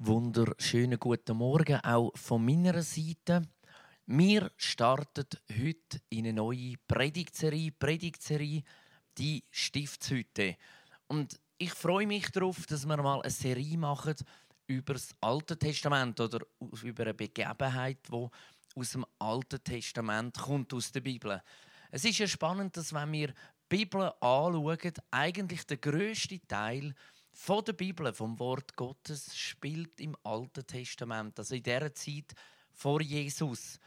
Wunderschönen guten Morgen auch von meiner Seite. Wir starten heute in eine neue Predigtserie, Predigtserie die Stiftshütte. Und ich freue mich darauf, dass wir mal eine Serie machen über das Alte Testament oder über eine Begebenheit, die aus dem Alten Testament kommt, aus der Bibel. Es ist ja spannend, dass wenn wir die Bibel anschauen, eigentlich der größte Teil von der Bibel, vom Wort Gottes, spielt im Alten Testament, also in dieser Zeit vor Jesus.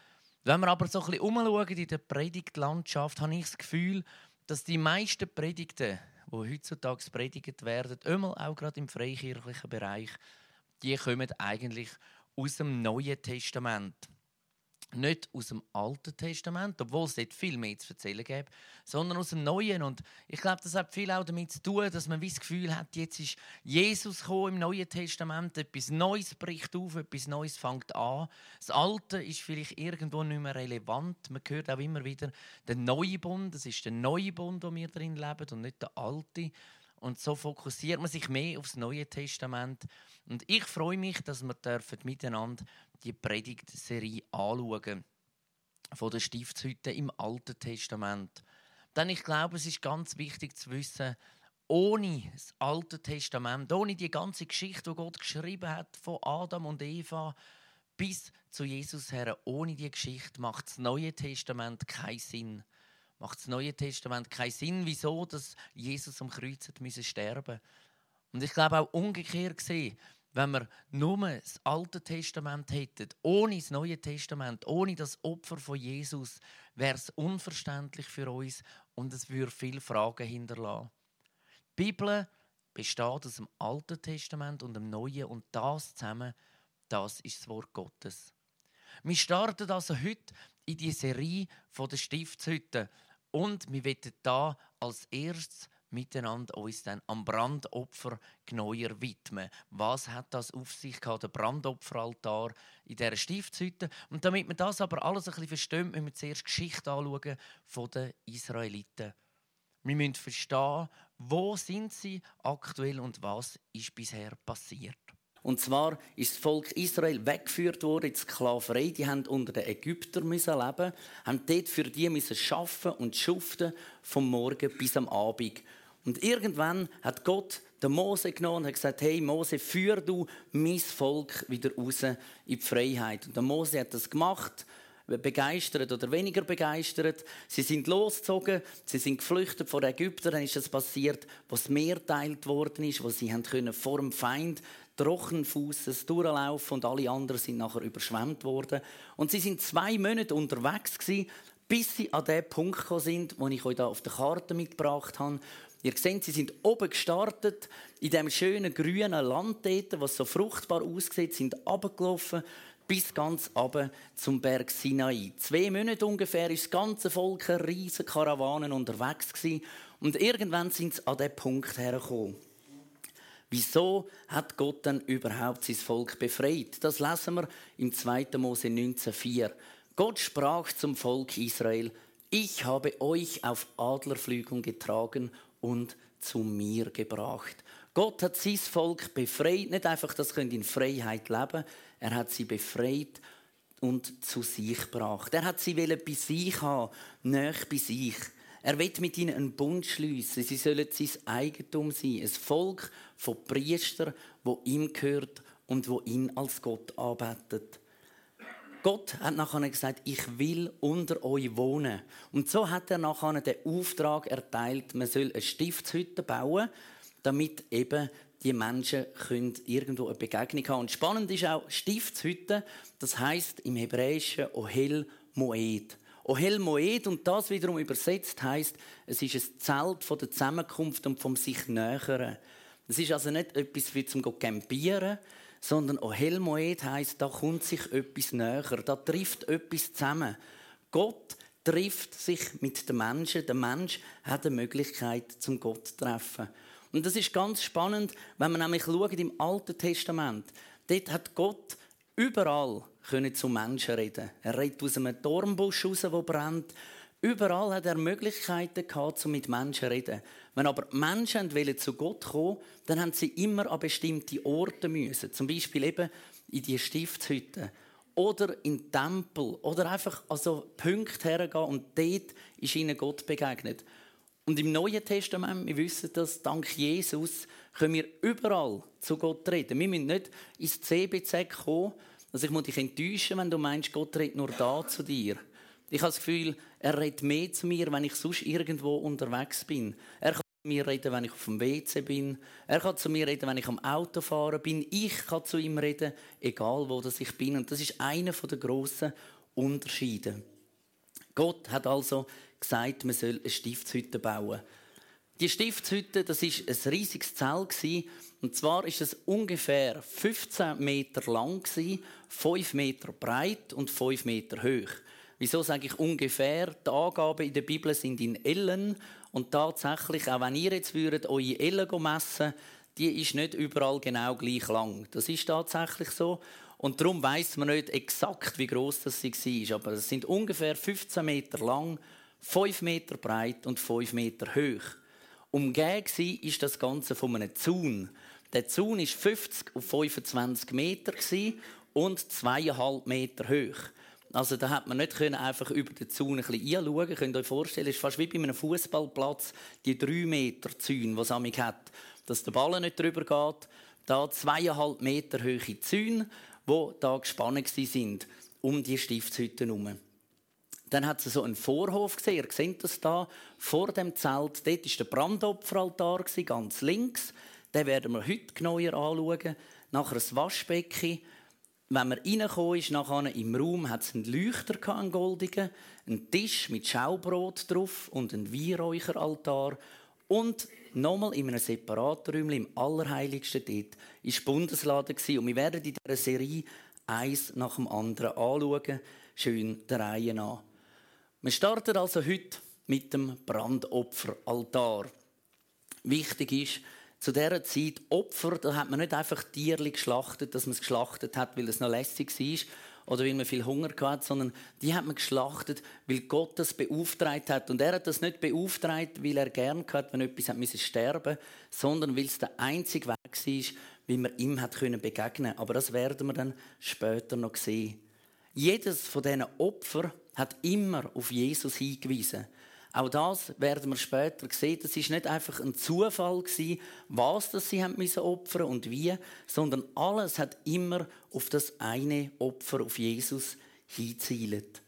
Wenn wir aber so ein bisschen umschauen in der Predigtlandschaft, habe ich das Gefühl, dass die meisten Predigten, die heutzutage predigt werden, immer auch gerade im freikirchlichen Bereich, die kommen eigentlich aus dem Neuen Testament nicht aus dem Alten Testament, obwohl es dort viel mehr zu erzählen gibt, sondern aus dem Neuen. Und ich glaube, das hat viel auch damit zu tun, dass man das Gefühl hat, jetzt ist Jesus im Neuen Testament, etwas Neues bricht auf, etwas Neues fängt an. Das Alte ist vielleicht irgendwo nicht mehr relevant. Man hört auch immer wieder den neuen Bund, das ist der neue Bund, wo wir drin leben und nicht der alte. Und so fokussiert man sich mehr aufs Neue Testament. Und ich freue mich, dass wir miteinander die Predigtserie anschauen von der Stiftshütte im Alten Testament. Denn ich glaube, es ist ganz wichtig zu wissen, ohne das Alte Testament, ohne die ganze Geschichte, die Gott geschrieben hat, von Adam und Eva bis zu Jesus her, ohne die Geschichte macht das Neue Testament keinen Sinn macht das Neue Testament keinen Sinn, wieso dass Jesus am Kreuz hat müssen sterben. Und ich glaube auch umgekehrt gesehen, wenn wir nur das Alte Testament hätten, ohne das Neue Testament, ohne das Opfer von Jesus, wäre es unverständlich für uns und es würde viele Fragen hinterlassen. Die Bibel besteht aus dem Alten Testament und dem Neuen und das zusammen, das ist das Wort Gottes. Wir starten also heute in die Serie der Stiftshütte und wir werden da als erstes miteinander uns dann am Brandopfer genauer widmen. Was hat das auf sich gehabt, der Brandopferaltar in dieser Stiftshütte? Und damit wir das aber alles ein bisschen verstehen, müssen wir zuerst die Geschichte anschauen von den Israeliten. Wir müssen verstehen, wo sind sie aktuell und was ist bisher passiert. Und zwar ist das Volk Israel weggeführt worden in die Sklaverei. Die haben unter den Ägyptern müssen leben, haben dort für die müssen schaffen und schuften vom Morgen bis am Abend. Und irgendwann hat Gott den Mose genommen und hat gesagt: Hey Mose, führ du mein Volk wieder raus in die Freiheit. Und der Mose hat das gemacht begeistert oder weniger begeistert. Sie sind losgezogen, sie sind geflüchtet vor Ägyptern. Dann ist das passiert, was Meer teilt worden ist, wo sie haben können vor dem Feind trockenfußes durchlaufen und alle anderen sind nachher überschwemmt worden. Und sie sind zwei Monate unterwegs gewesen, bis sie an den Punkt gekommen sind, wo ich euch da auf der Karte mitgebracht habe. Ihr seht, sie sind oben gestartet, in dem schönen grünen Land dort, was so fruchtbar aussieht, sind abgelaufen bis ganz runter zum Berg Sinai. Zwei Monate ungefähr ist das ganze Volk riesige Karawanen unterwegs gewesen. und irgendwann sind sie an den Punkt hergekommen. Wieso hat Gott dann überhaupt sein Volk befreit? Das lesen wir im 2. Mose 19,4. Gott sprach zum Volk Israel: Ich habe euch auf Adlerflügeln getragen und zu mir gebracht. Gott hat sein Volk befreit, nicht einfach, dass sie in Freiheit leben er hat sie befreit und zu sich gebracht. Er hat sie bei sich haben, näher bei sich. Er will mit ihnen einen Bund schließen. Sie sollen sein Eigentum sein. Ein Volk von Priestern, wo ihm gehört und wo ihn als Gott arbeitet. Gott hat nachher gesagt, ich will unter euch wohnen. Und so hat er nachher den Auftrag erteilt, man soll eine Stiftshütte bauen, damit eben die Menschen irgendwo eine Begegnung haben. Und spannend ist auch Stiftshütte, das heißt im Hebräischen Ohel Moed. Ohel Moed und das wiederum übersetzt heißt, es ist ein Zelt von der Zusammenkunft und vom sich nähern. Es ist also nicht etwas wie zum campieren, sondern Ohel Moed heißt, da kommt sich etwas näher, da trifft etwas zusammen. Gott trifft sich mit den Menschen. Der Mensch hat eine Möglichkeit, zum Gott zu treffen. Und das ist ganz spannend, wenn man nämlich schaut im Alten Testament. Dort hat Gott überall können zu Menschen reden. Er redet aus einem Dornbusch raus, der brennt. Überall hat er Möglichkeiten gehabt, um mit Menschen zu reden. Wenn aber Menschen wollen zu Gott kommen, dann haben sie immer an bestimmte Orte müssen. Zum Beispiel eben in die Stiftshütte oder in den Tempel oder einfach an so Punkte hergehen und dort ist ihnen Gott begegnet. Und im Neuen Testament, wir wissen das, dank Jesus, können wir überall zu Gott reden. Wir müssen nicht ins CBZ kommen. Also ich muss dich enttäuschen, wenn du meinst, Gott redet nur da zu dir. Ich habe das Gefühl, er redet mehr zu mir, wenn ich sonst irgendwo unterwegs bin. Er kann zu mir reden, wenn ich auf dem WC bin. Er kann zu mir reden, wenn ich am Auto fahren bin. Ich kann zu ihm reden, egal wo das ich bin. Und das ist einer der grossen Unterschiede. Gott hat also gesagt, man soll eine Stiftshütte bauen. Die Stiftshütte, das ist ein riesiges Zelt und zwar ist es ungefähr 15 Meter lang 5 Meter breit und 5 Meter hoch. Wieso sage ich ungefähr? Die Angaben in der Bibel sind in Ellen und tatsächlich, auch wenn ihr jetzt würdet eure Ellen messen, die ist nicht überall genau gleich lang. Das ist tatsächlich so. Und darum weiß man nicht exakt, wie groß das sie war. Aber es sind ungefähr 15 Meter lang, 5 Meter breit und 5 Meter hoch. Umgeben ist das Ganze von einem Zaun. Der Zaun war 50 auf 25 Meter und 2,5 Meter hoch. Also da hat man nicht einfach über den Zaun ein bisschen einschauen. Ihr könnt euch vorstellen, es ist fast wie bei einem Fußballplatz die 3 Meter Zäune, die es hat, dass der Ball nicht drüber geht. Da zweieinhalb Meter hohe Zäune, die da gespannt sind um die Stiftshütte herum. Dann hat sie so einen Vorhof gesehen. Ihr seht das da vor dem Zelt. Dort war der Brandopferaltar ganz links. Den werden wir heute genauer anschauen. Nachher ein Waschbecken wenn man reingekommen ist, nachher im Raum, hat es einen Leuchter, einen goldigen, einen Tisch mit Schaubrot drauf und einen Weihräucheraltar. Und nochmal in einem separaten Räumchen, im Allerheiligsten dort, war Bundeslade. Und wir werden in dieser Serie eins nach dem anderen anschauen, schön der Reihe nach. Wir starten also heute mit dem Brandopferaltar. Wichtig ist, zu dieser Zeit Opfer, da hat man nicht einfach Tiere geschlachtet, dass man es geschlachtet hat, weil es noch lässig war oder weil man viel Hunger hatte, sondern die hat man geschlachtet, weil Gott das beauftragt hat. Und er hat das nicht beauftragt, weil er gern hat, wenn etwas hat sterben, sondern weil es der einzige Weg war, wie man ihm hat begegnen. Aber das werden wir dann später noch sehen. Jedes von diesen Opfern hat immer auf Jesus hingewiesen. Auch das werden wir später sehen. Das ist nicht einfach ein Zufall gewesen, was das sie haben müssen opfern und wie, sondern alles hat immer auf das eine Opfer auf Jesus hinzielt.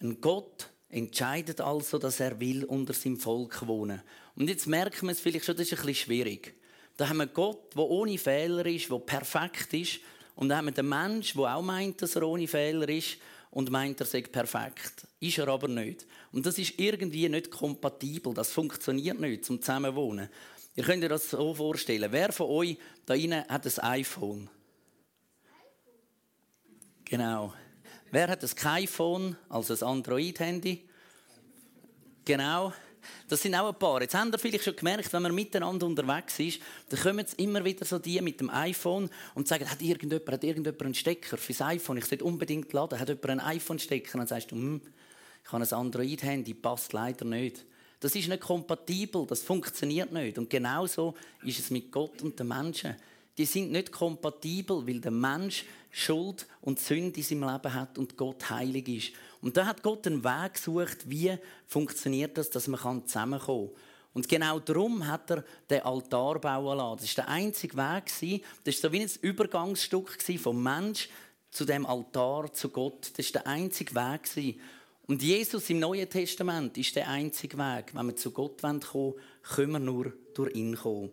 Ein Gott entscheidet also, dass er will unter seinem Volk wohnen. Und jetzt merken wir es vielleicht schon, das ist ein bisschen schwierig. Da haben wir Gott, der ohne Fehler ist, der perfekt ist, und dann haben wir den Mensch, der auch meint, dass er ohne Fehler ist und meint, er sei perfekt. Ist er aber nicht. Und das ist irgendwie nicht kompatibel. Das funktioniert nicht zum Zusammenwohnen. Ihr könnt euch das so vorstellen. Wer von euch da innen hat ein iPhone? Genau. Wer hat ein iPhone, also ein Android-Handy? Genau. Das sind auch ein paar. Jetzt habt ihr vielleicht schon gemerkt, wenn man miteinander unterwegs ist, dann kommen immer wieder so die mit dem iPhone und sagen, hat irgendjemand, hat irgendjemand einen Stecker fürs iPhone? Ich sollte unbedingt laden. Hat jemand einen iPhone-Stecker? Dann sagst du, hm, ich habe ein Android-Handy, passt leider nicht. Das ist nicht kompatibel, das funktioniert nicht. Und genauso ist es mit Gott und den Menschen. Die sind nicht kompatibel, weil der Mensch Schuld und Sünde in seinem Leben hat und Gott heilig ist. Und da hat Gott einen Weg gesucht, wie funktioniert das, dass man zusammenkommen kann. Und genau darum hat er den Altar bauen lassen. Das war der einzige Weg. Das war so wie ein Übergangsstück vom Mensch zu dem Altar, zu Gott. Das war der einzige Weg. Und Jesus im Neuen Testament ist der einzige Weg. Wenn wir zu Gott kommen wollen, können wir nur durch ihn kommen.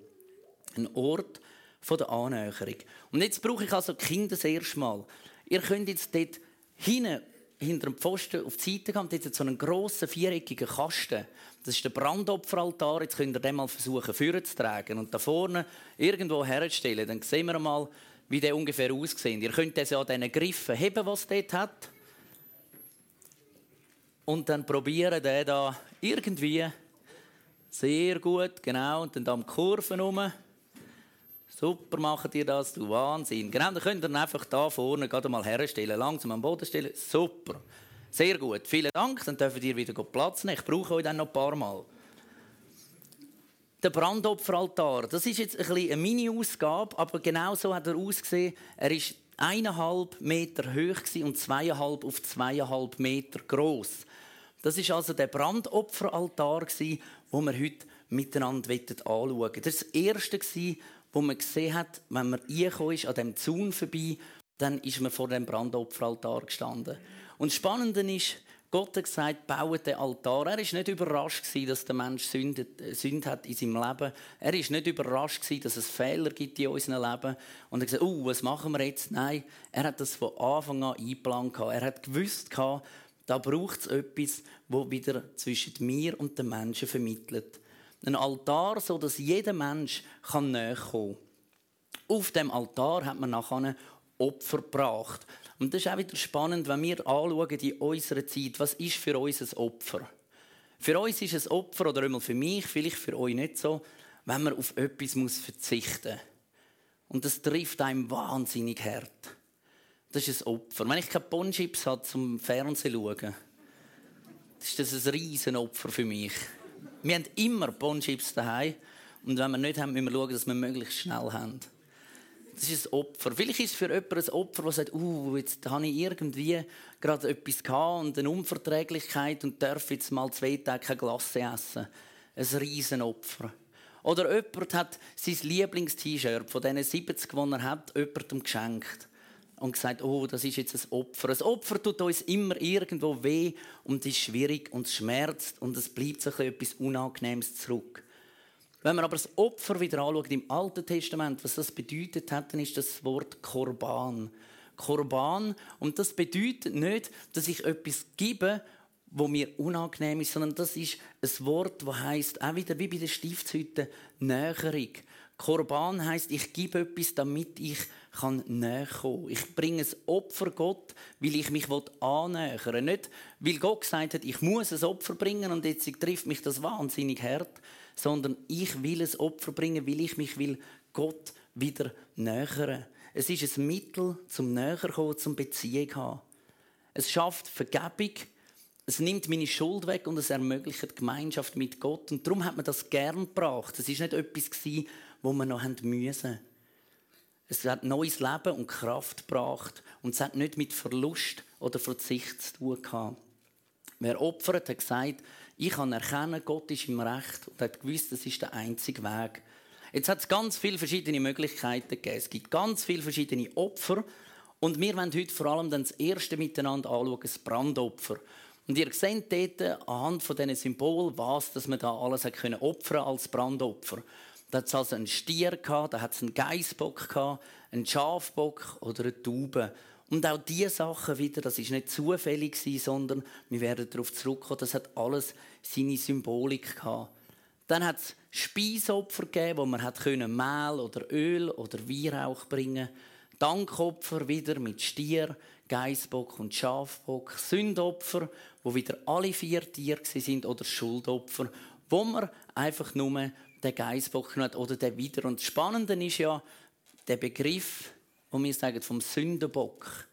Ein Ort der Annäherung. Und jetzt brauche ich also Kinder das erste Mal. Ihr könnt jetzt dort hinten hinter dem Pfosten auf die Seite dort hat so einen grossen, viereckigen Kasten. Das ist der Brandopferaltar. Jetzt könnt ihr den mal versuchen, führen zu tragen und da vorne irgendwo herzustellen. Dann sehen wir mal, wie der ungefähr aussieht. Ihr könnt das ja an diesen Griffen heben, was dort hat. Und dann probieren, den da irgendwie sehr gut, genau, und dann da am Kurven herum. Super macht ihr das, du Wahnsinn. Genau, dann könnt ihr einfach da vorne gerade mal herstellen, langsam am Boden stellen. Super. Sehr gut, vielen Dank. Dann dürfen ihr wieder Platz nehmen. Ich brauche euch dann noch ein paar Mal. Der Brandopferaltar, das ist jetzt ein eine Mini-Ausgabe, aber genau so hat er ausgesehen. Er ist eineinhalb Meter hoch und zweieinhalb auf zweieinhalb Meter groß. Das ist also der Brandopferaltar, den wir heute miteinander anschauen. Das war das erste, wo man gesehen hat, wenn man ist, an dem Zaun vorbei, dann ist man vor dem Brandopferaltar gestanden. Und das Spannende ist, Gott hat gesagt, baut den Altar. Er war nicht überrascht, dass der Mensch Sünde, Sünde hat in seinem Leben. Er war nicht überrascht, dass es Fehler gibt in unserem Leben. Und er hat gesagt, oh, was machen wir jetzt? Nein, er hat das von Anfang an eingeplant. Er hat gewusst, da braucht es etwas, das wieder zwischen mir und den Menschen vermittelt. Ein Altar, so dass jeder Mensch näher kommen kann. Auf dem Altar hat man nachher Opfer gebracht. Und das ist auch wieder spannend, wenn wir anschauen in unserer Zeit, was ist für uns ein Opfer? Für uns ist ein Opfer, oder einmal für mich, vielleicht für euch nicht so, wenn man auf etwas muss verzichten muss. Und das trifft einem wahnsinnig hart. Das ist ein Opfer. Wenn ich keine Bonchips habe zum Fernsehen schauen, ist das ein riesen Opfer für mich. Wir haben immer Bonchips daheim und wenn wir nicht haben, müssen wir schauen, dass wir möglichst schnell haben. Das ist ein Opfer. Vielleicht ist es für jemanden ein Opfer, der sagt, uh, jetzt habe ich irgendwie gerade etwas gehabt und eine Unverträglichkeit und darf jetzt mal zwei Tage keine Glasse essen. Ein Riesenopfer. Oder jemand hat sein Lieblingst-T-Shirt von diesen 70, die er hat, jemandem geschenkt. Und gesagt, oh, das ist jetzt ein Opfer. Ein Opfer tut uns immer irgendwo weh und ist schwierig und schmerzt und es bleibt so etwas Unangenehmes zurück. Wenn man aber das Opfer wieder anschaut im Alten Testament, was das bedeutet hat, dann ist das Wort Korban. Korban. Und das bedeutet nicht, dass ich etwas gebe, wo mir unangenehm ist, sondern das ist ein Wort, das heißt auch wieder wie bei der Stiftshütte Näherung. Korban heißt, ich gebe etwas, damit ich kann näher kommen. Ich bringe ein Opfer Gott, weil ich mich annähern Nicht, weil Gott gesagt hat, ich muss ein Opfer bringen und jetzt trifft mich das wahnsinnig hart, sondern ich will ein Opfer bringen, weil ich mich will Gott wieder nähern. Es ist ein Mittel zum Näherkommen, zum Beziehung haben. Es schafft Vergebung, es nimmt meine Schuld weg und es ermöglicht Gemeinschaft mit Gott. Und darum hat man das gern gebracht. Es war nicht etwas, wo man noch müssen. Es hat neues Leben und Kraft gebracht. Und es hat nicht mit Verlust oder Verzicht zu tun gehabt. Wer opfert, hat gesagt, ich kann erkennen, Gott ist im Recht und hat gewusst, das ist der einzige Weg. Jetzt hat es ganz viele verschiedene Möglichkeiten gegeben. Es gibt ganz viele verschiedene Opfer. Und wir wollen heute vor allem dann das erste miteinander anschauen, das Brandopfer. Und ihr seht dort anhand von diesen Symbolen, was dass man da alles hat können opfern als Brandopfer. Da hat es also einen Stier da hat es einen gehabt, einen Schafbock oder eine Taube. Und auch diese Sachen wieder, das ist nicht zufällig sondern wir werden darauf zurückkommen, das hat alles seine Symbolik gehabt. Dann hat es Speisopfer gegeben, wo man hat Mehl oder Öl oder Weihrauch bringen. Dankopfer wieder mit Stier, Geißbock und Schafbock. Sündopfer, wo wieder alle vier Tiere sind oder Schuldopfer, wo man einfach nur den Geißbock hat oder den wieder. Und das Spannende ist ja, der Begriff wo wir sagen, vom Sündenbock,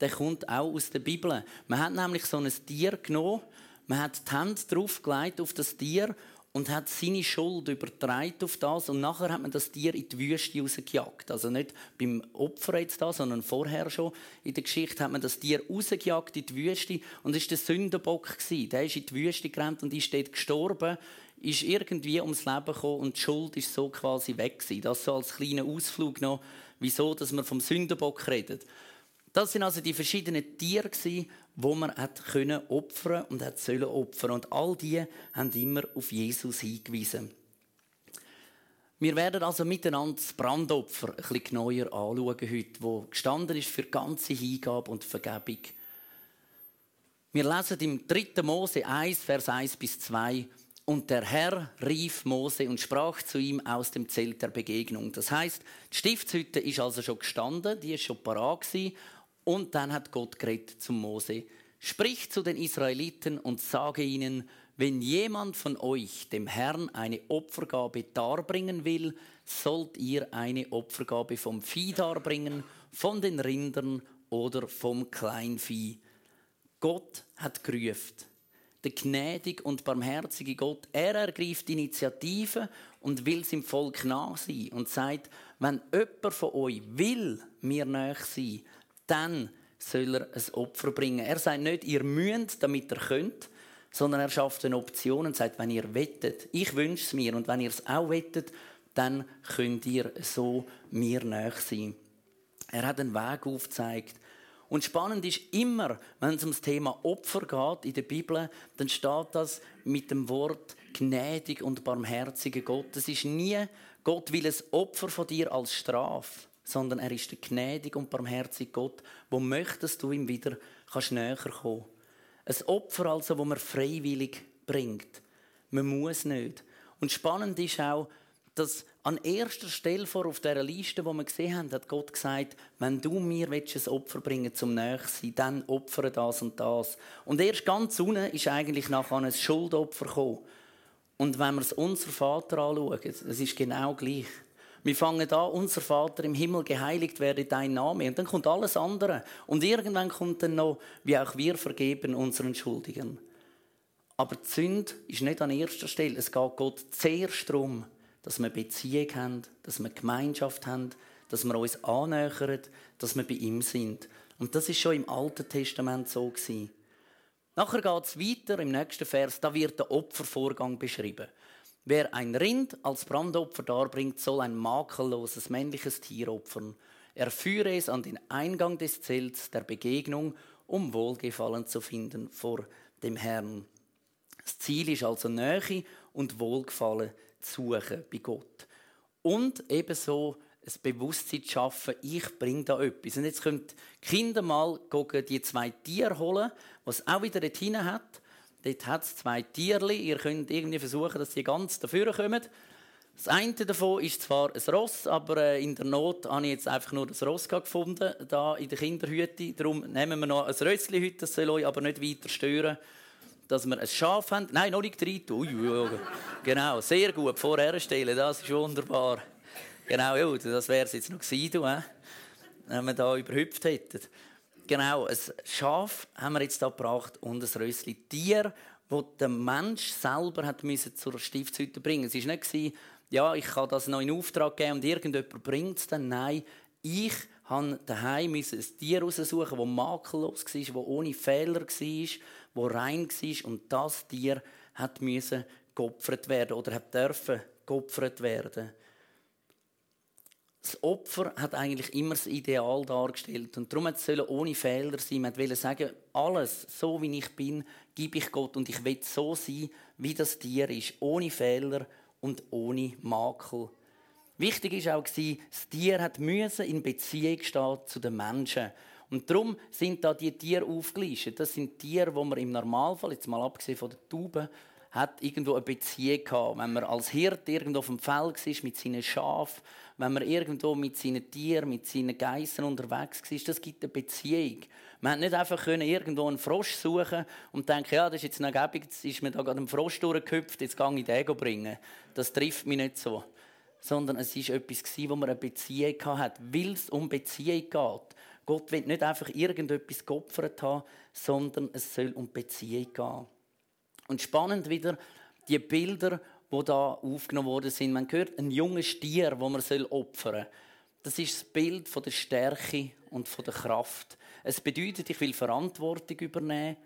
der kommt auch aus der Bibel. Man hat nämlich so ein Tier genommen, man hat die Hand draufgelegt auf das Tier und hat seine Schuld übertragen auf das und nachher hat man das Tier in die Wüste rausgejagt. Also nicht beim Opfer jetzt da, sondern vorher schon in der Geschichte hat man das Tier rausgejagt in die Wüste und es war der Sündenbock. Der ist in die Wüste gerannt und ist dort gestorben, ist irgendwie ums Leben gekommen und die Schuld ist so quasi weg gewesen. Das so als kleiner Ausflug noch wieso dass man vom Sündenbock redet. Das sind also die verschiedenen Tiere, die man hat können opfern und hat sollen opfern. Und all die haben immer auf Jesus hingewiesen. Wir werden also miteinander das Brandopfer ein bisschen genauer anschauen heute, wo gestanden ist für ganze Hingabe und Vergebung. Wir lesen im 3. Mose 1, Vers 1 bis 2. Und der Herr rief Mose und sprach zu ihm aus dem Zelt der Begegnung. Das heißt, die Stiftshütte ist also schon gestanden, die ist schon parat gewesen, und dann hat Gott geredet zum Mose. Sprich zu den Israeliten und sage ihnen, wenn jemand von euch dem Herrn eine Opfergabe darbringen will, sollt ihr eine Opfergabe vom Vieh darbringen, von den Rindern oder vom Kleinvieh. Gott hat gerufen. Der gnädige und barmherzige Gott, er ergreift Initiative und will seinem Volk nah sein und sagt, wenn jemand von euch will mir näher sein, dann soll er ein Opfer bringen. Er sagt nicht, ihr müsst, damit ihr könnt, sondern er schafft eine Option und sagt, wenn ihr wettet, ich wünsche es mir und wenn ihr es auch wettet, dann könnt ihr so mir näher sein. Er hat einen Weg aufgezeigt. Und spannend ist immer, wenn es um das Thema Opfer geht in der Bibel, dann steht das mit dem Wort gnädig und barmherziger Gott. Es ist nie, Gott will ein Opfer von dir als Strafe, sondern er ist der gnädig und barmherzige Gott, wo möchtest du ihm wieder kannst näher kommen. Ein Opfer also, wo man freiwillig bringt. Man muss nicht. Und spannend ist auch, dass an erster Stelle vor auf dieser Liste, wo wir gesehen haben, hat Gott gesagt, wenn du mir ein Opfer bringen zum Nächsten, dann opfere das und das. Und erst ganz unten ist eigentlich nachher ein Schuldopfer gekommen. Und wenn wir es unser Vater anschauen, es ist genau gleich. Wir fangen an, unser Vater im Himmel geheiligt werde dein Name. Und dann kommt alles andere. Und irgendwann kommt dann noch, wie auch wir vergeben unseren Schuldigen. Aber die Sünde ist nicht an erster Stelle. Es geht Gott zuerst darum, dass wir Beziehung haben, dass wir Gemeinschaft haben, dass wir uns annähern, dass wir bei ihm sind. Und das ist schon im Alten Testament so gewesen. Nachher geht es weiter im nächsten Vers, da wird der Opfervorgang beschrieben. Wer ein Rind als Brandopfer darbringt, soll ein makelloses männliches Tier opfern. Er führe es an den Eingang des Zelts der Begegnung, um Wohlgefallen zu finden vor dem Herrn. Das Ziel ist also Nähe und Wohlgefallen zu suchen bei Gott. Und ebenso ein Bewusstsein zu schaffen, ich bringe da etwas. Und jetzt können die Kinder mal die zwei Tiere holen, was auch wieder dort hinein hat. Dort hat es zwei Tierli. Ihr könnt irgendwie versuchen, dass sie ganz dafür kommen. Das eine davon ist zwar ein Ross, aber äh, in der Not habe ich jetzt einfach nur das Ross gefunden, da in der Kinderhütte. Darum nehmen wir noch ein Rössli heute, das soll euch aber nicht weiter stören dass wir ein Schaf haben. Nein, noch nicht rein. Ui, ui, genau, sehr gut. Vorher stellen, das ist wunderbar. Genau, ja, das wäre es jetzt noch gewesen, äh? wenn wir da überhüpft hätten. Genau, ein Schaf haben wir jetzt da gebracht und ein Rössli Tier, das der Mensch selber hat müssen zur Stiftshütte bringen. Es war nicht, ja, ich kann das noch in Auftrag geben und irgendjemand bringt es dann. Nein, ich musste daheim ein Tier raussuchen, das makellos war, das ohne Fehler war, wo rein war und das Tier hat geopfert werden oder hat dürfen geopfert werden. Das Opfer hat eigentlich immer das Ideal dargestellt und darum es ohne Fehler sein. Man wollte sagen, alles, so wie ich bin, gebe ich Gott und ich will so sein, wie das Tier ist, ohne Fehler und ohne Makel. Wichtig ist auch, das Tier hat in Beziehung stehen zu den Menschen. Und darum sind da die Tiere aufgelistet. Das sind Tiere, wo man im Normalfall, jetzt mal abgesehen von der Tauben, hat irgendwo eine Beziehung gehabt. Wenn man als Hirt irgendwo auf dem Feld war mit seinen Schafen, wenn man irgendwo mit seinen Tieren, mit seinen Geissen unterwegs war, das gibt eine Beziehung. Man hat nicht einfach irgendwo einen Frosch suchen und denken, ja, das ist jetzt noch gäbig, jetzt ist mir da gerade ein Frosch durchgehüpft, jetzt gehe ich den bringen. Das trifft mich nicht so. Sondern es war etwas, wo man eine Beziehung hatte, weil es um Beziehung geht. Gott will nicht einfach irgendetwas geopfert haben, sondern es soll um Beziehung gehen. Und spannend wieder, die Bilder, die da aufgenommen worden sind. Man hört ein junges Stier, wo man opfern soll. Das ist das Bild von der Stärke und von der Kraft. Es bedeutet, ich will Verantwortung übernehmen.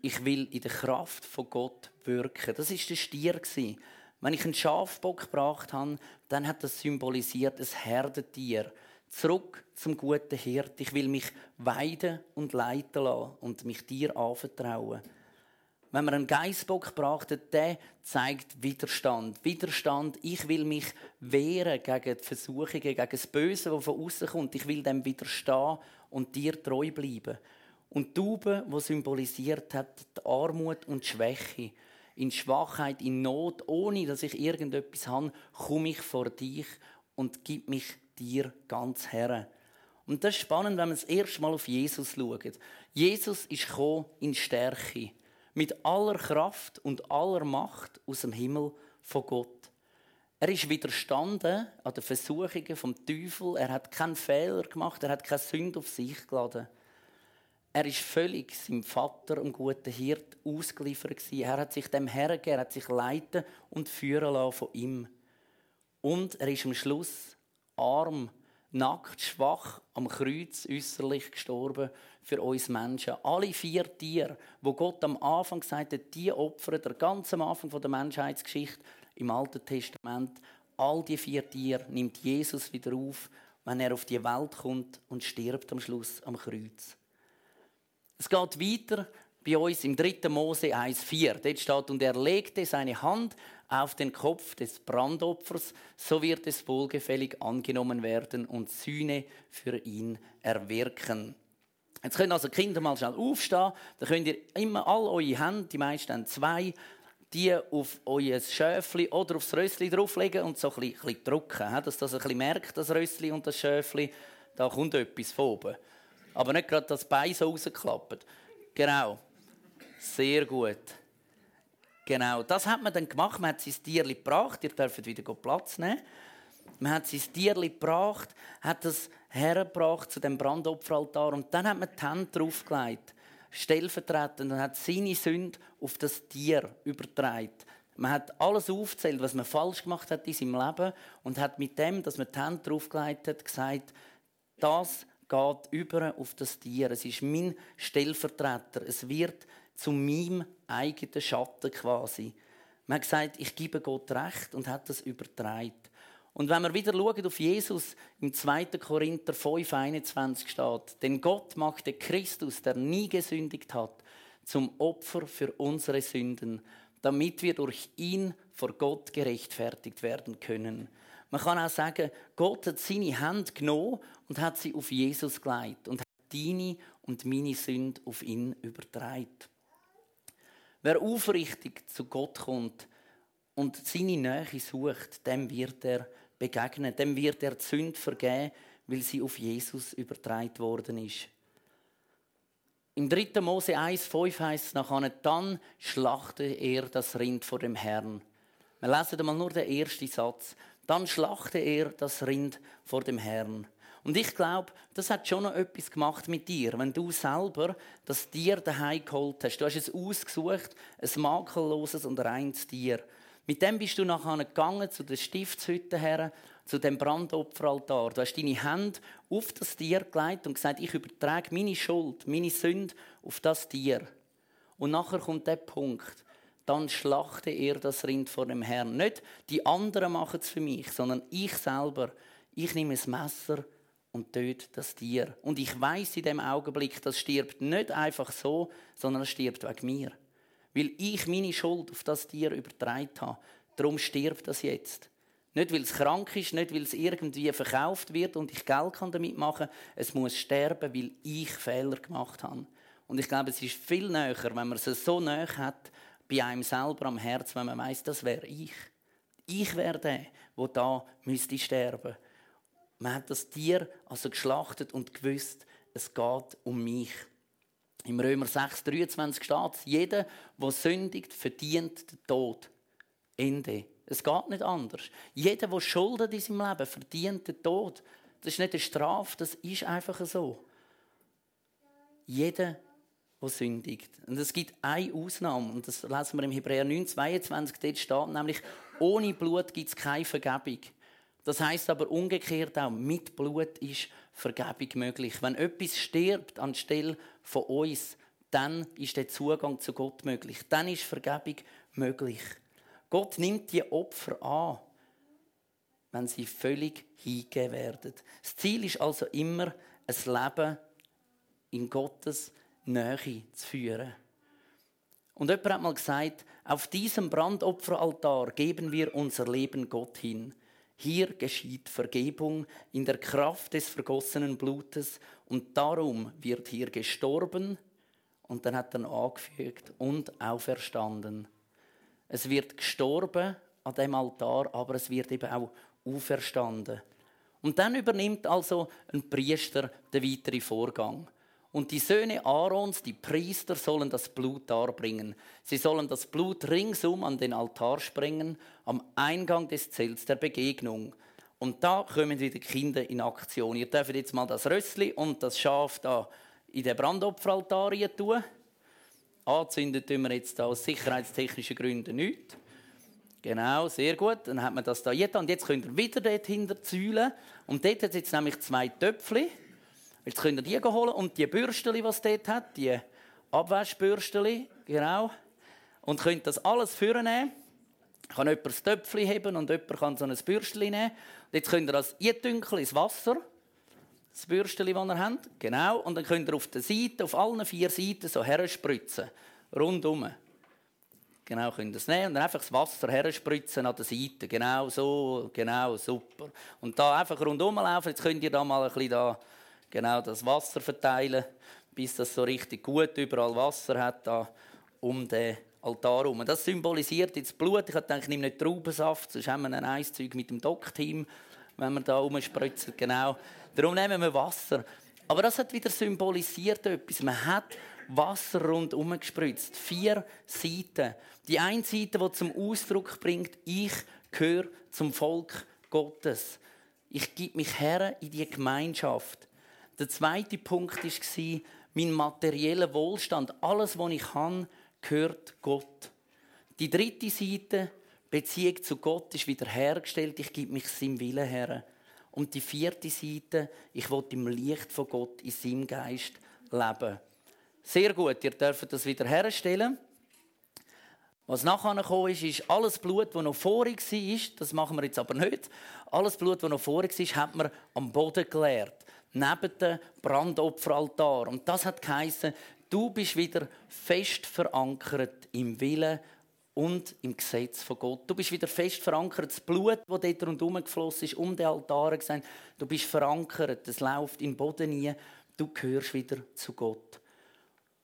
Ich will in der Kraft von Gott wirken. Das ist der Stier Wenn ich einen Schafbock gebracht habe, dann hat das symbolisiert ein Herdentier zurück zum guten Hirt. Ich will mich weiden und leiten lassen und mich dir anvertrauen. Wenn man einen Geissbock braucht, der zeigt Widerstand. Widerstand, ich will mich wehren gegen die Versuchungen, gegen das Böse, das von außen kommt. Ich will dem widerstehen und dir treu bleiben. Und die Taube, die symbolisiert hat, die Armut und die Schwäche. In Schwachheit, in Not, ohne dass ich irgendetwas habe, komme ich vor dich und gib mich dir ganz her. Und das ist spannend, wenn man das erste Mal auf Jesus schaut. Jesus ist in Stärke, mit aller Kraft und aller Macht aus dem Himmel von Gott. Er ist widerstanden an den Versuchungen vom Teufel. Er hat keinen Fehler gemacht. Er hat keine Sünde auf sich geladen. Er ist völlig seinem Vater, dem guten Hirt, ausgeliefert. Er hat sich dem hergegeben, er hat sich leiten und führen lassen von ihm. Und er ist am Schluss arm, nackt, schwach, am Kreuz äußerlich gestorben für uns Menschen. Alle vier Tiere, wo Gott am Anfang gesagt hat, die opfern, der ganze Anfang der Menschheitsgeschichte im Alten Testament, all die vier Tiere nimmt Jesus wieder auf, wenn er auf die Welt kommt und stirbt am Schluss am Kreuz. Es geht weiter bei uns im 3. Mose 1,4. Dort steht, und er legte seine Hand auf den Kopf des Brandopfers, so wird es wohlgefällig angenommen werden und Sühne für ihn erwirken. Jetzt können also Kinder mal schnell aufstehen. Dann könnt ihr immer all eure Hände, die meisten haben zwei, die auf euer Schöfli oder aufs Rössli drauflegen und so ein bisschen, ein bisschen drücken, dass das ein bisschen merkt, das Rössli und das Schöfli, da kommt etwas von oben. Aber nicht gerade das Bein so rausklappt. Genau. Sehr gut. Genau, das hat man dann gemacht. Man hat sein Tierli gebracht. Ihr dürft wieder Platz nehmen. Man hat sein Tierli gebracht, hat es hergebracht zu dem Brandopferaltar und dann hat man die Hände draufgelegt, stellvertretend, und hat seine Sünde auf das Tier übertragen. Man hat alles aufgezählt, was man falsch gemacht hat in seinem Leben und hat mit dem, dass man die Hände draufgelegt hat, gesagt, das geht über auf das Tier. Es ist mein Stellvertreter. Es wird zu meinem eigenen Schatten quasi. Man hat gesagt, ich gebe Gott Recht und hat das übertragen. Und wenn wir wieder schauen auf Jesus, im 2. Korinther 5, 21 steht, denn Gott machte Christus, der nie gesündigt hat, zum Opfer für unsere Sünden, damit wir durch ihn vor Gott gerechtfertigt werden können. Man kann auch sagen, Gott hat seine Hand genommen und hat sie auf Jesus gelegt und hat deine und meine Sünde auf ihn übertragen. Wer aufrichtig zu Gott kommt und seine Nähe sucht, dem wird er begegnen, dem wird er die Sünde vergeben, weil sie auf Jesus übertragen worden ist. Im 3. Mose 1,5 heißt es nachher, dann schlachte er das Rind vor dem Herrn. Wir lesen einmal nur den ersten Satz. Dann schlachte er das Rind vor dem Herrn. Und ich glaube, das hat schon noch etwas gemacht mit dir, wenn du selber das Tier daheim geholt hast. Du hast es ausgesucht, ein makelloses und reines Tier. Mit dem bist du nachher gegangen zu der Stiftshütte her, zu dem Brandopferaltar. Du hast deine Hände auf das Tier gelegt und gesagt, ich übertrage meine Schuld, meine Sünde auf das Tier. Und nachher kommt der Punkt, dann schlachte er das Rind vor dem Herrn. Nicht die anderen machen es für mich, sondern ich selber. Ich nehme ein Messer und töte das Tier. Und ich weiß in dem Augenblick, das stirbt nicht einfach so, sondern es stirbt wegen mir. Weil ich meine Schuld auf das Tier übertragen habe. Darum stirbt das jetzt. Nicht, weil es krank ist, nicht, weil es irgendwie verkauft wird und ich Geld kann damit machen kann. Es muss sterben, weil ich Fehler gemacht habe. Und ich glaube, es ist viel näher, wenn man es so näher hat, bei einem selber am Herz, wenn man weiß, das wäre ich. Ich wäre der, der da müsste sterben man hat das Tier also geschlachtet und gewusst, es geht um mich. Im Römer 6, 23 steht es, jeder, der sündigt, verdient den Tod. Ende. Es geht nicht anders. Jeder, der schuldet in seinem Leben, verdient den Tod. Das ist nicht eine Strafe, das ist einfach so. Jeder, der sündigt. Und es gibt eine Ausnahme, und das lesen wir im Hebräer 9, 22, dort steht nämlich, ohne Blut gibt es keine Vergebung. Das heißt aber umgekehrt auch, mit Blut ist Vergebung möglich. Wenn etwas stirbt anstelle von uns, dann ist der Zugang zu Gott möglich. Dann ist Vergebung möglich. Gott nimmt die Opfer an, wenn sie völlig hingegeben werden. Das Ziel ist also immer, ein Leben in Gottes Nähe zu führen. Und jemand hat mal gesagt, auf diesem Brandopferaltar geben wir unser Leben Gott hin. Hier geschieht Vergebung in der Kraft des vergossenen Blutes und darum wird hier gestorben und dann hat er angefügt und auferstanden. Es wird gestorben an dem Altar, aber es wird eben auch auferstanden. Und dann übernimmt also ein Priester den weiteren Vorgang. Und die Söhne Aarons, die Priester, sollen das Blut darbringen. Sie sollen das Blut ringsum an den Altar sprengen, am Eingang des Zelts der Begegnung. Und da kommen wieder Kinder in Aktion. Ihr dürft jetzt mal das Rössli und das Schaf da in den Brandopferaltar tun. Anzünden tun wir jetzt aus sicherheitstechnischen Gründen nicht. Genau, sehr gut. Dann hat man das da jetzt. Und jetzt könnt ihr wieder dort hinter zäulen. Und dort hat es jetzt nämlich zwei Töpfchen. Jetzt könnt ihr die holen und die Bürsteli, es dort hat, die Abwaschbürsteli, genau. Und könnt das alles vornehmen. Kann jemand das Töpfchen heben und jemand kann so ein Bürsteli nehmen. Und jetzt könnt ihr das eindünkeln ins Wasser. Das Bürsteli, das ihr habt. Genau. Und dann könnt ihr auf der Seite, auf allen vier Seiten so herspritzen. Rundum. Genau, könnt ihr es nehmen und dann einfach das Wasser herspritzen an der Seite. Genau so, genau, super. Und da einfach rundum laufen. Jetzt könnt ihr da mal ein bisschen da, genau, das Wasser verteilen, bis das so richtig gut überall Wasser hat da um den Altar herum. Das symbolisiert jetzt Blut. Ich habe gedacht, ich nehme nicht Traubensaft, sonst haben wir ein Eiszeug mit dem Doc-Team, wenn wir da rumspritzen. Genau. Darum nehmen wir Wasser. Aber das hat wieder symbolisiert etwas. Man hat Wasser rundherum gespritzt. Vier Seiten. Die eine Seite, die zum Ausdruck bringt, ich gehöre zum Volk Gottes. Ich gebe mich her in die Gemeinschaft. Der zweite Punkt war, mein materieller Wohlstand. Alles, was ich habe, gehört Gott. Die dritte Seite, Beziehung zu Gott, ist wiederhergestellt. Ich gebe mich seinem Willen her. Und die vierte Seite, ich will im Licht von Gott, in seinem Geist leben. Sehr gut, ihr dürft das wiederherstellen. Was nachher gekommen ist, ist alles Blut, das noch vorig war, das machen wir jetzt aber nicht. Alles Blut, das noch vorig war, hat man am Boden geleert. Neben dem Brandopferaltar. Und das hat geheißen, du bist wieder fest verankert im Willen und im Gesetz von Gott. Du bist wieder fest verankert. Das Blut, das dort rundherum geflossen ist, um den Altar du bist verankert. Es läuft in den Boden nie. Du gehörst wieder zu Gott.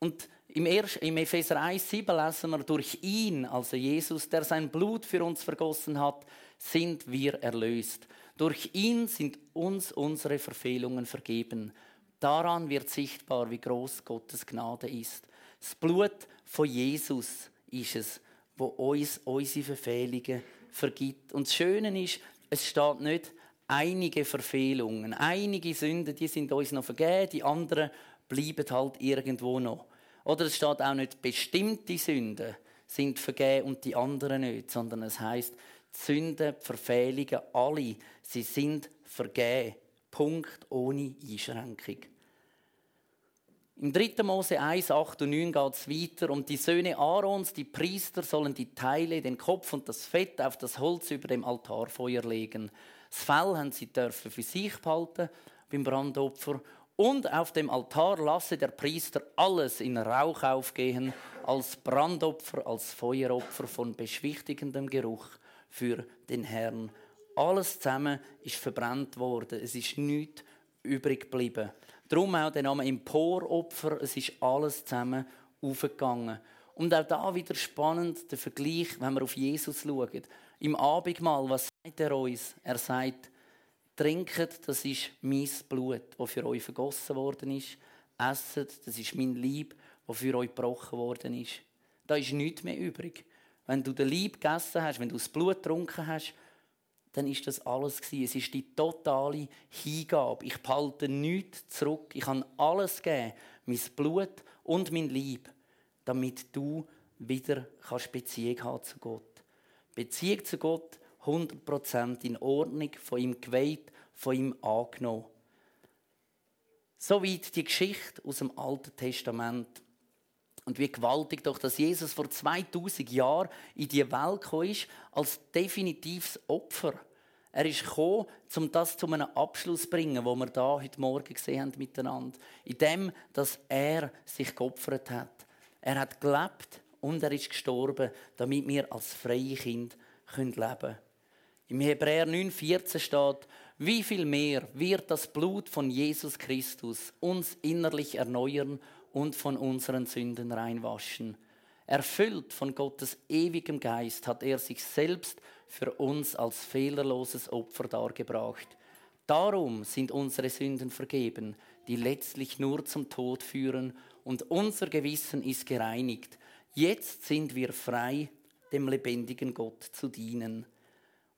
Und im, im Epheser 1,7 lesen wir, durch ihn, also Jesus, der sein Blut für uns vergossen hat, sind wir erlöst. Durch ihn sind uns unsere Verfehlungen vergeben. Daran wird sichtbar, wie groß Gottes Gnade ist. Das Blut von Jesus ist es, wo uns unsere Verfehlungen vergibt. Und das Schöne ist, es steht nicht einige Verfehlungen, einige Sünden, die sind uns noch vergeben, die anderen bleiben halt irgendwo noch. Oder es steht auch nicht bestimmte Sünden sind vergeben und die anderen nicht, sondern es heißt Sünden, Verfehlungen, alle, sie sind vergeben. Punkt ohne Einschränkung. Im 3. Mose 1, 8 und 9 geht es weiter. Und die Söhne Aarons, die Priester, sollen die Teile, den Kopf und das Fett auf das Holz über dem Altarfeuer legen. Das Fell haben sie dürfen für sich behalten beim Brandopfer. Und auf dem Altar lasse der Priester alles in Rauch aufgehen, als Brandopfer, als Feueropfer von beschwichtigendem Geruch für den Herrn. Alles zusammen ist verbrannt worden. Es ist nichts übrig geblieben. Darum auch der Name Emporopfer. Es ist alles zusammen aufgegangen. Und auch da wieder spannend der Vergleich, wenn wir auf Jesus schauen. Im Abendmahl, was sagt er uns? Er sagt, trinket, das ist mein Blut, das für euch vergossen worden ist. Esset, das ist mein Leib, das für euch gebrochen worden ist. Da ist nichts mehr übrig. Wenn du den Leib gegessen hast, wenn du das Blut getrunken hast, dann ist das alles gewesen. Es ist die totale Hingabe. Ich behalte nichts zurück. Ich kann alles geben, mein Blut und mein Leib, damit du wieder kannst Beziehung haben zu Gott. Beziehung zu Gott 100% in Ordnung, von ihm geweiht, von ihm angenommen. Soweit die Geschichte aus dem Alten Testament. Und wie gewaltig doch, dass Jesus vor 2000 Jahren in die Welt gekommen ist, als definitives Opfer. Er ist gekommen, um das zu einem Abschluss zu bringen, wo wir da heute Morgen gesehen haben miteinander. In dem, dass er sich geopfert hat. Er hat gelebt und er ist gestorben, damit wir als freie Kind leben können. Im Hebräer 9,14 steht, wie viel mehr wird das Blut von Jesus Christus uns innerlich erneuern und von unseren Sünden reinwaschen. Erfüllt von Gottes ewigem Geist hat er sich selbst für uns als fehlerloses Opfer dargebracht. Darum sind unsere Sünden vergeben, die letztlich nur zum Tod führen, und unser Gewissen ist gereinigt. Jetzt sind wir frei, dem lebendigen Gott zu dienen.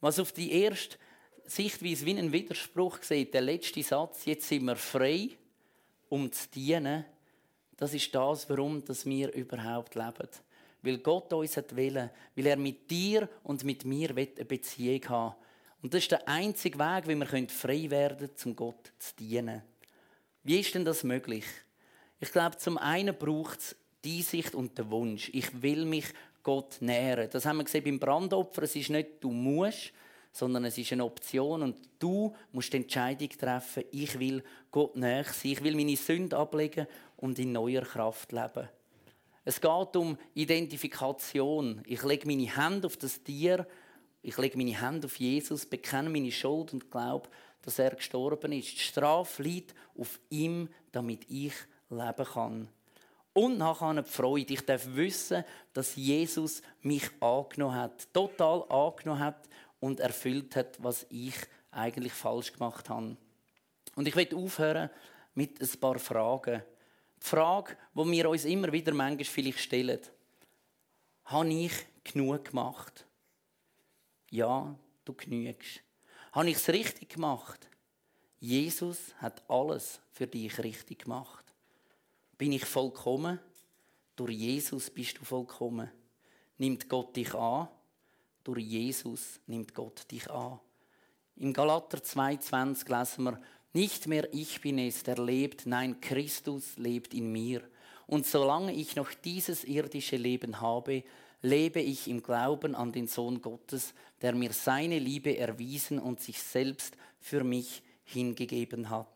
Was auf die erste Sichtweise wie ein Widerspruch sieht, der letzte Satz, jetzt sind wir frei, um zu dienen, Das ist das, warum wir überhaupt leben. Weil Gott uns hat wollen, weil er mit dir und mit mir eine Beziehung haben Und das ist der einzige Weg, wie wir frei werden können, um Gott zu dienen. Wie ist denn das möglich? Ich glaube, zum einen braucht es die Sicht und den Wunsch. Ich will mich Gott nähren. Das haben wir gesehen beim Brandopfer. Es ist nicht, du musst, sondern es ist eine Option und du musst die Entscheidung treffen, ich will Gott näher sein, ich will meine Sünde ablegen und in neuer Kraft leben. Es geht um Identifikation. Ich lege meine Hände auf das Tier, ich lege meine Hände auf Jesus, bekenne meine Schuld und glaube, dass er gestorben ist. Die Strafe liegt auf ihm, damit ich leben kann. Und nachher die Freude. Ich darf wissen, dass Jesus mich angenommen hat, total angenommen hat und erfüllt hat, was ich eigentlich falsch gemacht habe. Und ich will aufhören mit ein paar Fragen. Die Frage, die wir uns immer wieder manchmal vielleicht stellen. Habe ich genug gemacht? Ja, du genügst. Habe ich es richtig gemacht? Jesus hat alles für dich richtig gemacht. Bin ich vollkommen? Durch Jesus bist du vollkommen. Nimmt Gott dich an? Durch Jesus nimmt Gott dich an. Im Galater 2,20 lesen wir, nicht mehr ich bin es, der lebt, nein, Christus lebt in mir. Und solange ich noch dieses irdische Leben habe, lebe ich im Glauben an den Sohn Gottes, der mir seine Liebe erwiesen und sich selbst für mich hingegeben hat.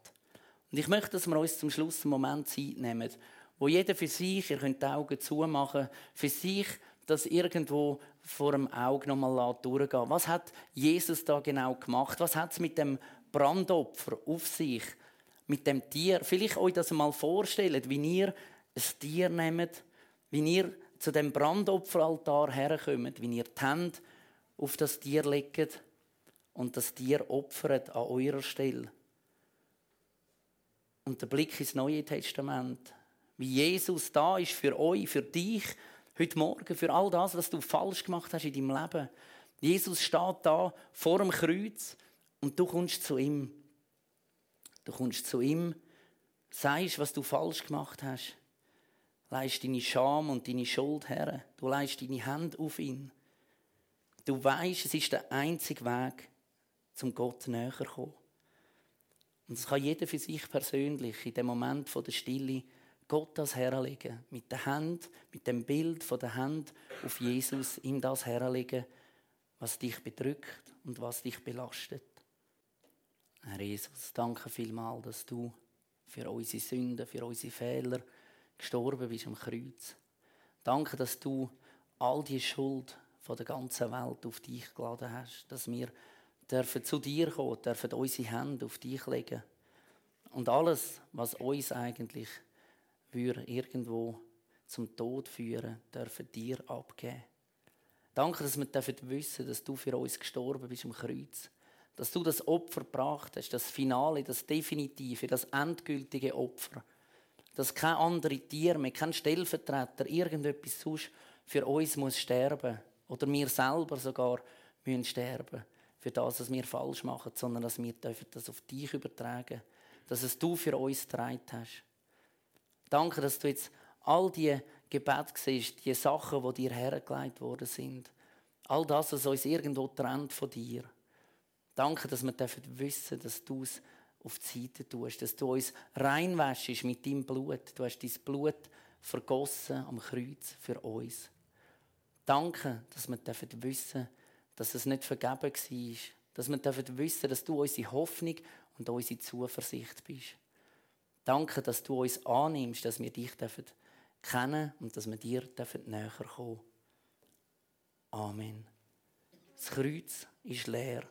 Und ich möchte, dass wir uns zum Schluss einen Moment Zeit nehmen, wo jeder für sich, ihr könnt die Augen zumachen, für sich das irgendwo vor dem Auge nochmal durchgehen Was hat Jesus da genau gemacht? Was hat es mit dem Brandopfer auf sich? Mit dem Tier? Vielleicht euch das mal vorstellen, wie ihr ein Tier nehmt, wie ihr zu dem Brandopferaltar herkommt, wie ihr die Hände auf das Tier legt und das Tier opfert an eurer Stelle. Und der Blick ins Neue Testament, wie Jesus da ist für euch, für dich, Heute Morgen für all das, was du falsch gemacht hast in deinem Leben. Jesus steht da vor dem Kreuz und du kommst zu ihm. Du kommst zu ihm, sagst, was du falsch gemacht hast. Leist deine Scham und deine Schuld her. Du leist deine Hände auf ihn. Du weißt, es ist der einzige Weg, zum Gott näher zu kommen. Und das kann jeder für sich persönlich in dem Moment der Stille Gott das herlegen. Mit der Hand, mit dem Bild von der Hand auf Jesus, ihm das herlegen, was dich bedrückt und was dich belastet. Herr Jesus, danke vielmals, dass du für unsere Sünden, für unsere Fehler gestorben bist am Kreuz. Danke, dass du all die Schuld von der ganzen Welt auf dich geladen hast, dass wir dürfen zu dir kommen, dürfen unsere Hände auf dich legen und alles, was uns eigentlich irgendwo zum Tod führen, dürfen dir abgeben. Danke, dass wir dürfen wissen, dass du für uns gestorben bist am Kreuz. Dass du das Opfer gebracht hast, das Finale, das Definitive, das endgültige Opfer. Dass kein anderes Tier mehr, kein Stellvertreter, irgendetwas sonst für uns muss sterben. Oder wir selber sogar müssen sterben. Für das, was wir falsch machen, sondern dass wir das auf dich übertragen. Dass es du für uns getragen hast. Danke, dass du jetzt all die Gebete siehst, die Sachen, die dir hergelegt worden sind. All das, was uns irgendwo trennt von dir. Danke, dass wir wissen dürfen, dass du es auf die Seite tust, dass du uns reinwäschst mit deinem Blut. Du hast dein Blut vergossen am Kreuz für uns. Danke, dass wir wissen dass es nicht vergeben war. Dass wir wissen dass du unsere Hoffnung und unsere Zuversicht bist. Danke, dass du uns annimmst, dass wir dich kennen und dass wir dir näher kommen Amen. Das Kreuz ist leer.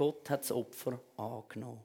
Gott hat das Opfer angenommen.